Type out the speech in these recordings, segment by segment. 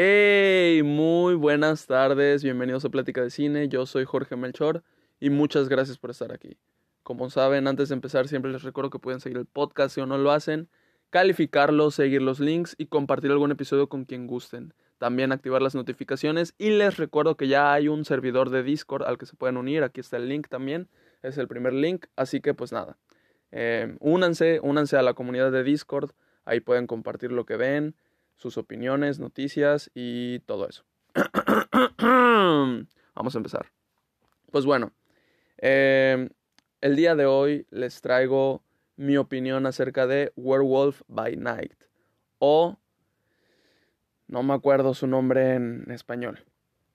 Hey, muy buenas tardes, bienvenidos a Plática de Cine, yo soy Jorge Melchor y muchas gracias por estar aquí. Como saben, antes de empezar siempre les recuerdo que pueden seguir el podcast si o no lo hacen, calificarlo, seguir los links y compartir algún episodio con quien gusten. También activar las notificaciones y les recuerdo que ya hay un servidor de Discord al que se pueden unir, aquí está el link también, es el primer link, así que pues nada, eh, únanse, únanse a la comunidad de Discord, ahí pueden compartir lo que ven, sus opiniones, noticias y todo eso. Vamos a empezar. Pues bueno, eh, el día de hoy les traigo mi opinión acerca de Werewolf by Night o no me acuerdo su nombre en español.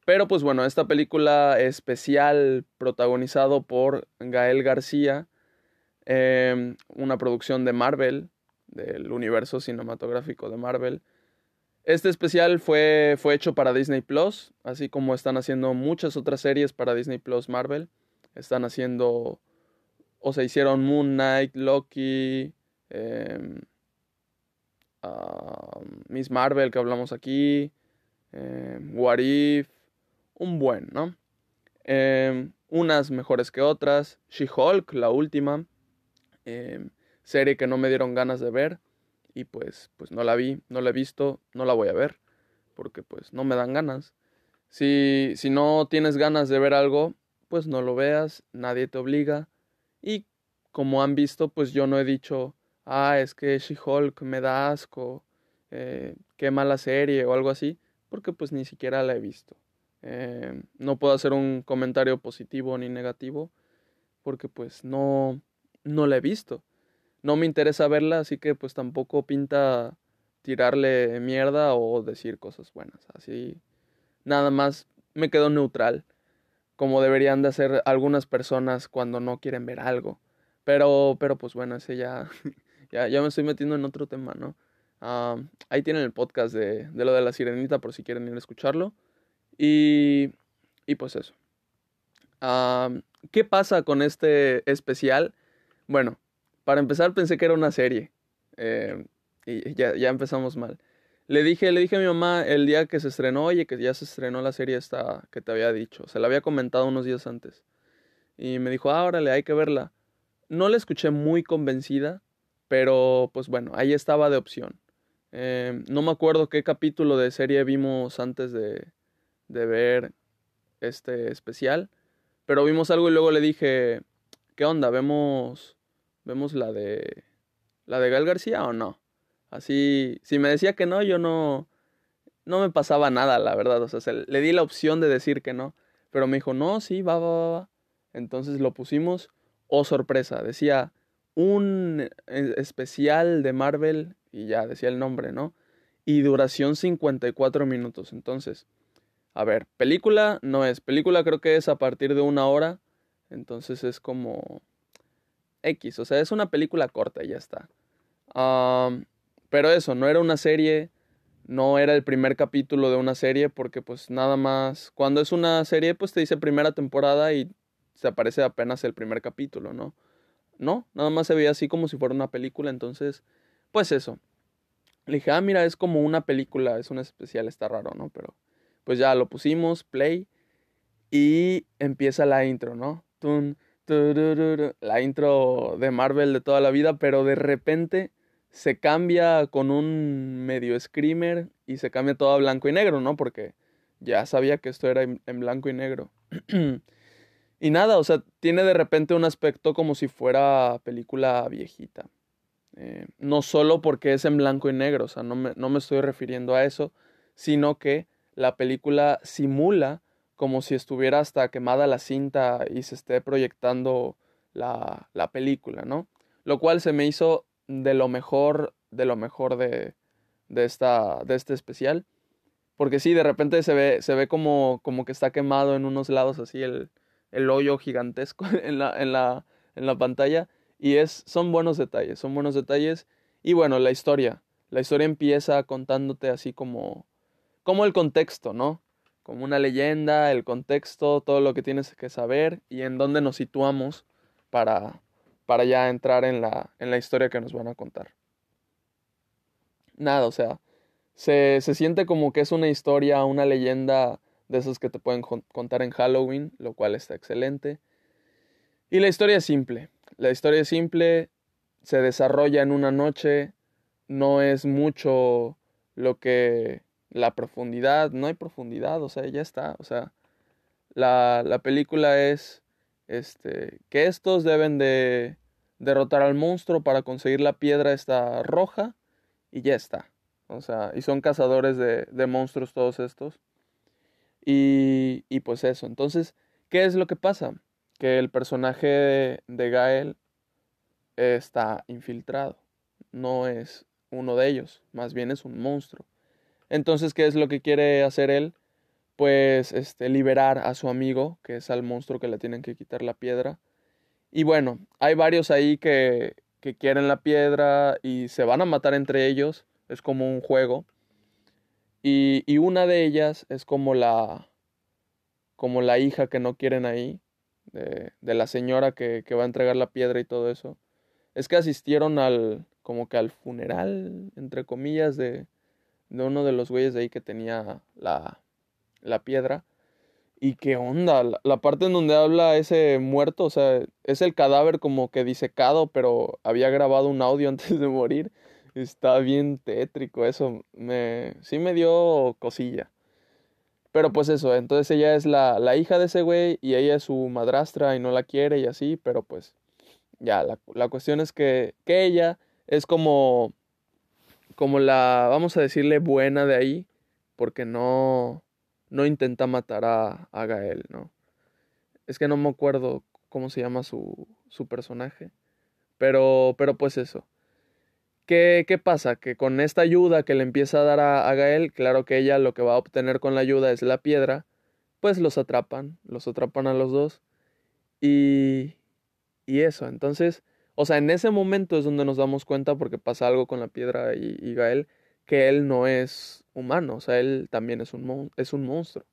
Pero pues bueno, esta película especial protagonizado por Gael García, eh, una producción de Marvel, del universo cinematográfico de Marvel, este especial fue, fue hecho para Disney Plus, así como están haciendo muchas otras series para Disney Plus Marvel. Están haciendo, o se hicieron Moon Knight, Loki, eh, uh, Miss Marvel que hablamos aquí, eh, What If, un buen, ¿no? Eh, unas mejores que otras, She-Hulk, la última, serie que no me dieron ganas de ver y pues, pues no la vi, no la he visto, no la voy a ver, porque pues no me dan ganas. Si, si no tienes ganas de ver algo, pues no lo veas, nadie te obliga. Y como han visto, pues yo no he dicho, ah, es que She-Hulk me da asco, eh, qué mala serie o algo así, porque pues ni siquiera la he visto. Eh, no puedo hacer un comentario positivo ni negativo, porque pues no, no la he visto no me interesa verla, así que pues tampoco pinta tirarle mierda o decir cosas buenas. Así nada más me quedo neutral, como deberían de hacer algunas personas cuando no quieren ver algo. Pero, pero pues bueno, ese ya, ya, ya me estoy metiendo en otro tema, ¿no? Ah, ahí tienen el podcast de, de, lo de la sirenita por si quieren ir a escucharlo. Y, y pues eso. Ah, ¿Qué pasa con este especial? Bueno, para empezar pensé que era una serie. Eh, y ya, ya, empezamos mal. Le dije, le dije a mi mamá el día que se estrenó, oye, que ya se estrenó la serie esta que te había dicho. Se la había comentado unos días antes. Y me dijo, ah, órale, hay que verla. No la escuché muy convencida, pero pues bueno, ahí estaba de opción. Eh, no me acuerdo qué capítulo de serie vimos antes de, de ver este especial, pero vimos algo y luego le dije, ¿qué onda? Vemos vemos la de la de Gal García o no. Así, si me decía que no, yo no no me pasaba nada, la verdad, o sea, le di la opción de decir que no, pero me dijo, "No, sí, va, va, va." Entonces lo pusimos, oh sorpresa, decía un e, especial de Marvel y ya decía el nombre, ¿no? Y duración 54 minutos. Entonces, a ver, película no es. Película creo que es a partir de una hora. Entonces es como X, o sea, es una película corta y ya está. pero eso, no era una serie, no era el primer capítulo de una serie, porque pues nada más, cuando es una serie, pues te dice primera temporada y se aparece apenas el primer capítulo, ¿no? No, nada más se veía así como si fuera una película, entonces, pues eso. Le dije, ah, mira, es como una película, es un especial, está raro, ¿no? Pero pues ya lo pusimos, play, y empieza la intro, ¿no? Tun, la intro de Marvel de toda la vida, pero de repente se cambia con un medio screamer y se cambia todo a blanco y negro, ¿no? Porque ya sabía que esto era en blanco y negro. y nada, o sea, tiene de repente un aspecto como si fuera película viejita. Eh, no solo porque es en blanco y negro, o sea, no me, no me estoy refiriendo a eso, sino que la película simula como si estuviera hasta quemada la cinta y se esté proyectando la, la película, ¿no? Lo cual se me hizo de lo mejor, de lo mejor de, de, esta, de este especial. Porque sí, de repente se ve, se ve como, como que está quemado en unos lados así el, el hoyo gigantesco en la, en, la, en la pantalla. Y es, son buenos detalles, son buenos detalles. Y bueno, la historia. La historia empieza contándote así como, como el contexto, ¿no? Como una leyenda, el contexto, todo lo que tienes que saber y en dónde nos situamos para, para ya entrar en la, en la historia que nos van a contar. Nada, o sea, Se, se siente como que es una historia, una leyenda de esas que te pueden contar en Halloween, lo cual está excelente. Y la historia es simple. La historia es simple, se desarrolla en una noche, no es mucho lo que la profundidad, no hay profundidad, o sea, ya está, o sea, la, la película es este, que estos deben de derrotar al monstruo para conseguir la piedra esta roja y ya está. O sea, y son cazadores de, de monstruos todos estos. Y, y, pues eso, entonces, ¿qué es lo que pasa? Que el personaje de, de Gael está infiltrado, no es uno de ellos, más bien es un monstruo. Entonces, ¿qué es lo que quiere hacer él? Pues este, liberar a su amigo, que es al monstruo que le tienen que quitar la piedra. Y bueno, hay varios ahí que, que quieren la piedra y se van a matar entre ellos, es como un juego. Y, y una de ellas es como la, como la hija que no quieren ahí, de, de la señora que, que va a entregar la piedra y todo eso. Es que asistieron al, como que al funeral, entre comillas, de, de uno de los güeyes de ahí que tenía la, la piedra. Y qué onda, la, parte en donde habla ese muerto, o sea, es el cadáver como que disecado, pero había grabado un audio antes de morir. Está bien tétrico eso, me, sí me dio cosilla. Pero pues eso, entonces ella es la, la hija de ese güey y ella es su madrastra y no la quiere y así, pero pues ya, la, la cuestión es que, que ella es como, como la, vamos a decirle, buena de ahí, porque no, no intenta matar a, Gael, ¿no? Es que no me acuerdo cómo se llama su, su personaje, pero, pero pues eso. ¿Qué, ¿Qué, pasa? Que con esta ayuda que le empieza a dar a, a, Gael, claro que ella lo que va a obtener con la ayuda es la piedra, pues los atrapan, los atrapan a los dos. Y, y eso, entonces o sea, en ese momento es donde nos damos cuenta, porque pasa algo con la piedra y, Gael, que él no es humano, o sea, él también es un, es un monstruo.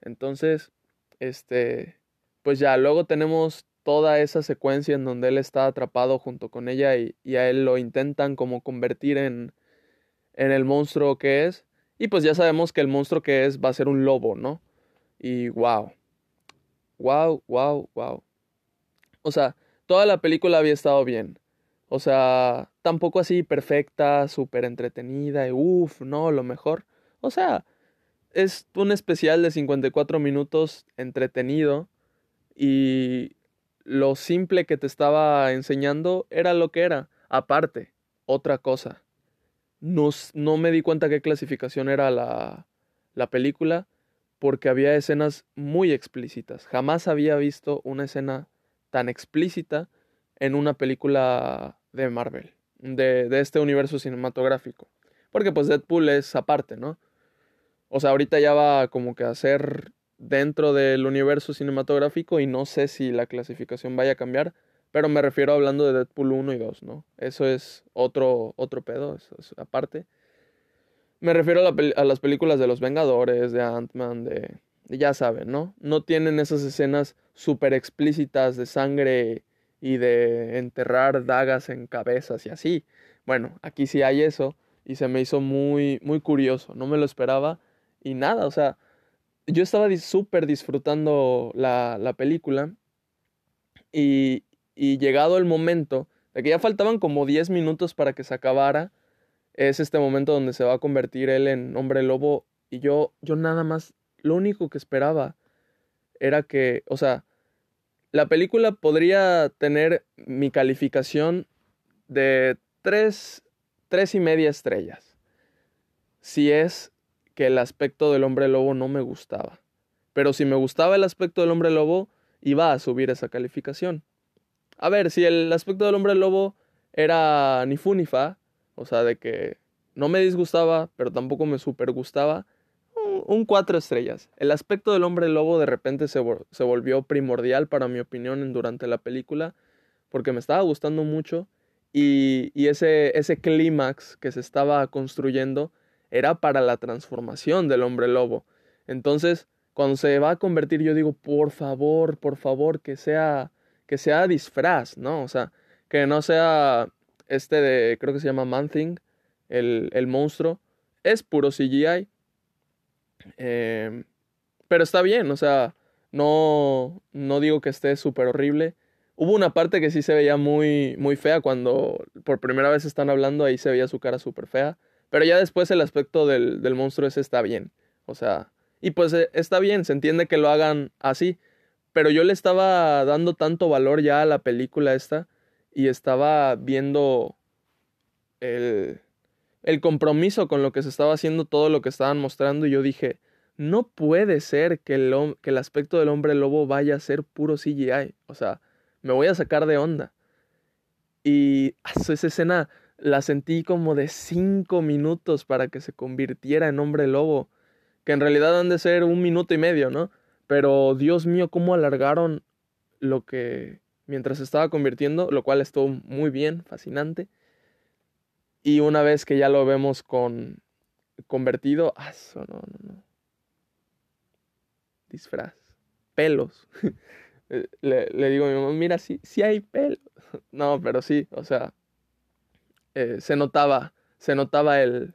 Entonces, este, pues ya, luego tenemos toda esa secuencia en donde él está atrapado junto con ella y, y a él lo intentan como convertir en, en el monstruo que es. Y pues ya sabemos que el monstruo que es va a ser un lobo, ¿no? Y wow. Wow, wow, wow. O sea, toda la película había estado bien. O sea, tampoco así perfecta, súper entretenida, y uff, no, lo mejor. O sea, es un especial de 54 minutos entretenido y lo simple que te estaba enseñando era lo que era. Aparte, otra cosa. No, no me di cuenta qué clasificación era la, la película porque había escenas muy explícitas. Jamás había visto una escena tan explícita en una película de Marvel, de, de este universo cinematográfico. Porque pues Deadpool es aparte, ¿no? O sea, ahorita ya va como que a ser dentro del universo cinematográfico y no sé si la clasificación vaya a cambiar, pero me refiero hablando de Deadpool 1 y 2, ¿no? Eso es otro, otro pedo, eso es aparte. Me refiero a, la, a, las películas de los Vengadores, de Ant-Man, de, ya saben, ¿no? No tienen esas escenas súper explícitas de sangre y de enterrar dagas en cabezas y así. Bueno, aquí sí hay eso y se me hizo muy, muy curioso, no me lo esperaba y nada, o sea, yo estaba súper disfrutando la, la película y, y llegado el momento de que ya faltaban como 10 minutos para que se acabara, es este momento donde se va a convertir él en hombre lobo y yo, yo nada más lo único que esperaba era que, o sea, la película podría tener mi calificación de tres, tres y media estrellas. Si es que el aspecto del hombre lobo no me gustaba. Pero si me gustaba el aspecto del hombre lobo, iba a subir esa calificación. A ver, si el aspecto del hombre lobo era ni fu ni fa, o sea, de que no me disgustaba, pero tampoco me super gustaba, un cuatro estrellas. El aspecto del hombre lobo de repente se, se volvió primordial para mi opinión durante la película, porque me estaba gustando mucho y, y ese, ese clímax que se estaba construyendo era para la transformación del hombre lobo. Entonces, cuando se va a convertir, yo digo, por favor, por favor, que sea, que sea disfraz, ¿no? O sea, que no sea este de, creo que se llama Man Thing, el, el monstruo, es puro CGI. Em, pero está bien, o sea, no, no digo que esté súper horrible. Hubo una parte que sí se veía muy, muy fea cuando por primera vez están hablando, ahí se veía su cara súper fea. Pero ya después el aspecto del, del monstruo ese está bien. O sea, y pues eh, está bien, se entiende que lo hagan así. Pero yo le estaba dando tanto valor ya a la película esta y estaba viendo el, el compromiso con lo que se estaba haciendo, todo lo que estaban mostrando y yo dije, no puede ser que el, que el aspecto del hombre lobo vaya a ser puro CGI. O sea, me voy a sacar de onda. Y esa escena la sentí como de cinco minutos para que se convirtiera en hombre lobo. Que en realidad han de ser un minuto y medio, ¿no? Pero Dios mío, cómo alargaron lo que mientras se estaba convirtiendo, lo cual estuvo muy bien, fascinante. Y una vez que ya lo vemos con convertido, ah, no, no, no disfraz, pelos. Eh, le, digo a mi mamá, mira, sí, sí hay pelos. No, pero sí, o sea, eh, se notaba, se notaba el,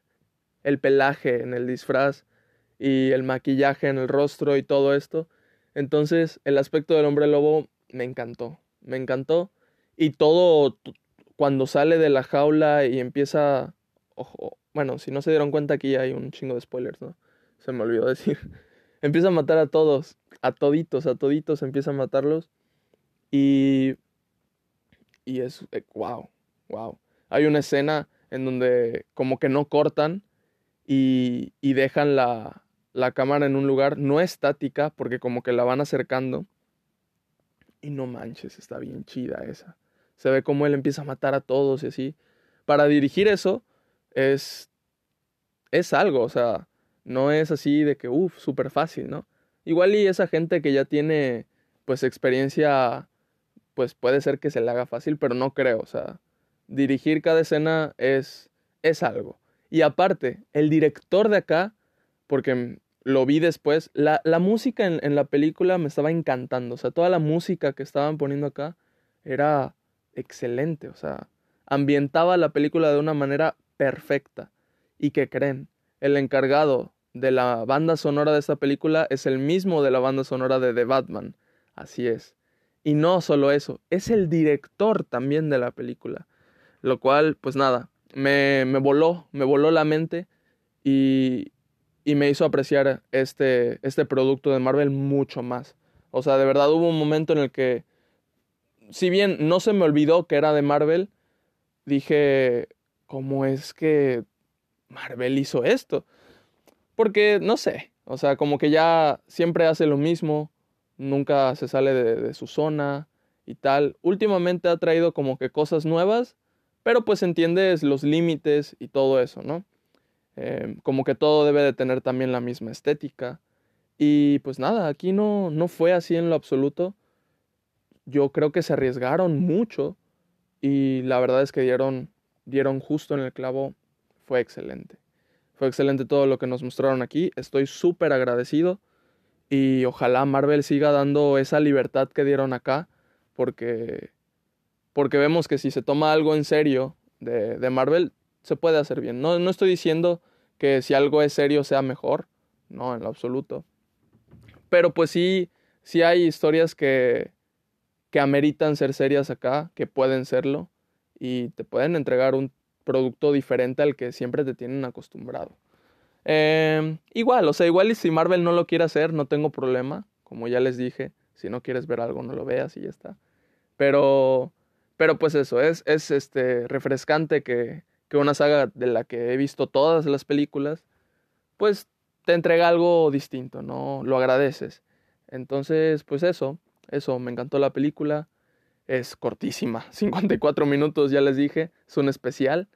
el pelaje en el disfraz y el maquillaje en el rostro y todo esto. Entonces, el aspecto del hombre lobo me encantó, me encantó. Y todo, cuando sale de la jaula y empieza, ojo, bueno, si no se dieron cuenta aquí hay un chingo de spoilers, ¿no? Se me olvidó decir empieza a matar a todos, a toditos, a toditos, empieza a matarlos. Y. Y es. wow, eh, wow. Hay una escena en donde como que no cortan y, y dejan la, la cámara en un lugar no estática porque como que la van acercando. Y no manches, está bien chida esa. Se ve como él empieza a matar a todos y así. Para dirigir eso es es algo, o sea, no es así de que, uff, súper fácil, ¿no? Igual y esa gente que ya tiene, pues, experiencia, pues puede ser que se le haga fácil, pero no creo, o sea, dirigir cada escena es, es algo. Y aparte, el director de acá, porque lo vi después, la, la música en, en la película me estaba encantando, o sea, toda la música que estaban poniendo acá era excelente, o sea, ambientaba la película de una manera perfecta. ¿Y que creen? El encargado de la banda sonora de esta película es el mismo de la banda sonora de The Batman. Así es. Y no solo eso, es el director también de la película. Lo cual, pues nada, me, me voló, me voló la mente y, y me hizo apreciar este, este producto de Marvel mucho más. O sea, de verdad hubo un momento en el que, si bien no se me olvidó que era de Marvel, dije, ¿cómo es que Marvel hizo esto? Porque, no sé, o sea, como que ya siempre hace lo mismo, nunca se sale de, su zona y tal. Últimamente ha traído como que cosas nuevas, pero pues entiendes los límites y todo eso, ¿no? Em, como que todo debe de tener también la misma estética. Y pues nada, aquí no, no fue así en lo absoluto. Yo creo que se arriesgaron mucho y la verdad es que dieron, dieron justo en el clavo. Fue excelente. Fue excelente todo lo que nos mostraron aquí. Estoy súper agradecido. Y ojalá Marvel siga dando esa libertad que dieron acá. Porque, porque vemos que si se toma algo en serio de, de Marvel, se puede hacer bien. No, no estoy diciendo que si algo es serio sea mejor. No, en lo absoluto. Pero pues sí, sí hay historias que, que ameritan ser serias acá, que pueden serlo. Y te pueden entregar un producto diferente al que siempre te tienen acostumbrado. Em, igual, o sea, igual y si Marvel no lo quiere hacer, no tengo problema. Como ya les dije, si no quieres ver algo, no lo veas y ya está. Pero, pero pues eso, es, es este, refrescante que, que una saga de la que he visto todas las películas, pues te entrega algo distinto, ¿no? Lo agradeces. Entonces, pues eso, eso, me encantó la película. Es cortísima, 54 minutos, ya les dije, es un especial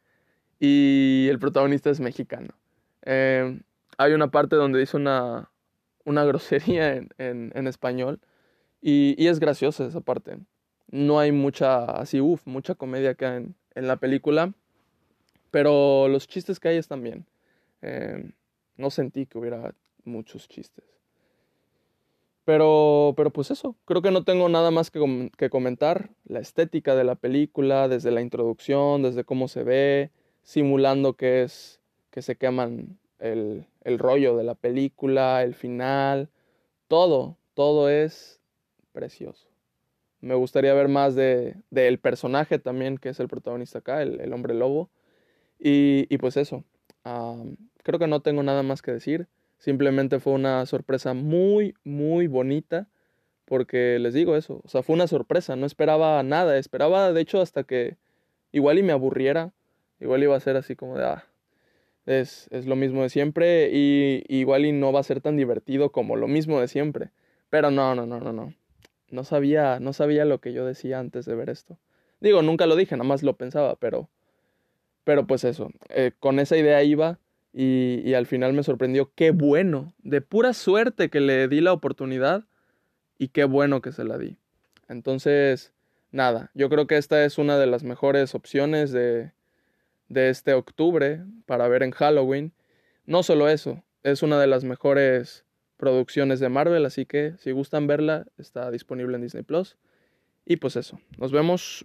y el protagonista es mexicano. Em, hay una parte donde dice una, una grosería en, en, español y, y, es graciosa esa parte. No hay mucha, así, uff, mucha comedia acá en, en, la película, pero los chistes que hay están bien. Em, no sentí que hubiera muchos chistes. Pero, pero pues eso, creo que no tengo nada más que, que comentar. La estética de la película, desde la introducción, desde cómo se ve, simulando que es que se queman el, el rollo de la película, el final, todo, todo es precioso. Me gustaría ver más de, del personaje también, que es el protagonista acá, el, hombre lobo. Y, y pues eso, creo que no tengo nada más que decir. Simplemente fue una sorpresa muy, muy bonita. Porque les digo eso, o sea, fue una sorpresa, no esperaba nada, esperaba de hecho hasta que igual y me aburriera, igual iba a ser así como de, ah, es, es lo mismo de siempre y, igual y no va a ser tan divertido como lo mismo de siempre. Pero no, no, no, no, no. No sabía, no sabía lo que yo decía antes de ver esto. Digo, nunca lo dije, nada más lo pensaba, pero, pero pues eso, eh, con esa idea iba y, al final me sorprendió. Qué bueno, de pura suerte que le di la oportunidad y qué bueno que se la di. Entonces, nada, yo creo que esta es una de las mejores opciones de, de este octubre para ver en Halloween. No solo eso, es una de las mejores producciones de Marvel, así que si gustan verla, está disponible en Disney Plus. Y pues eso, nos vemos.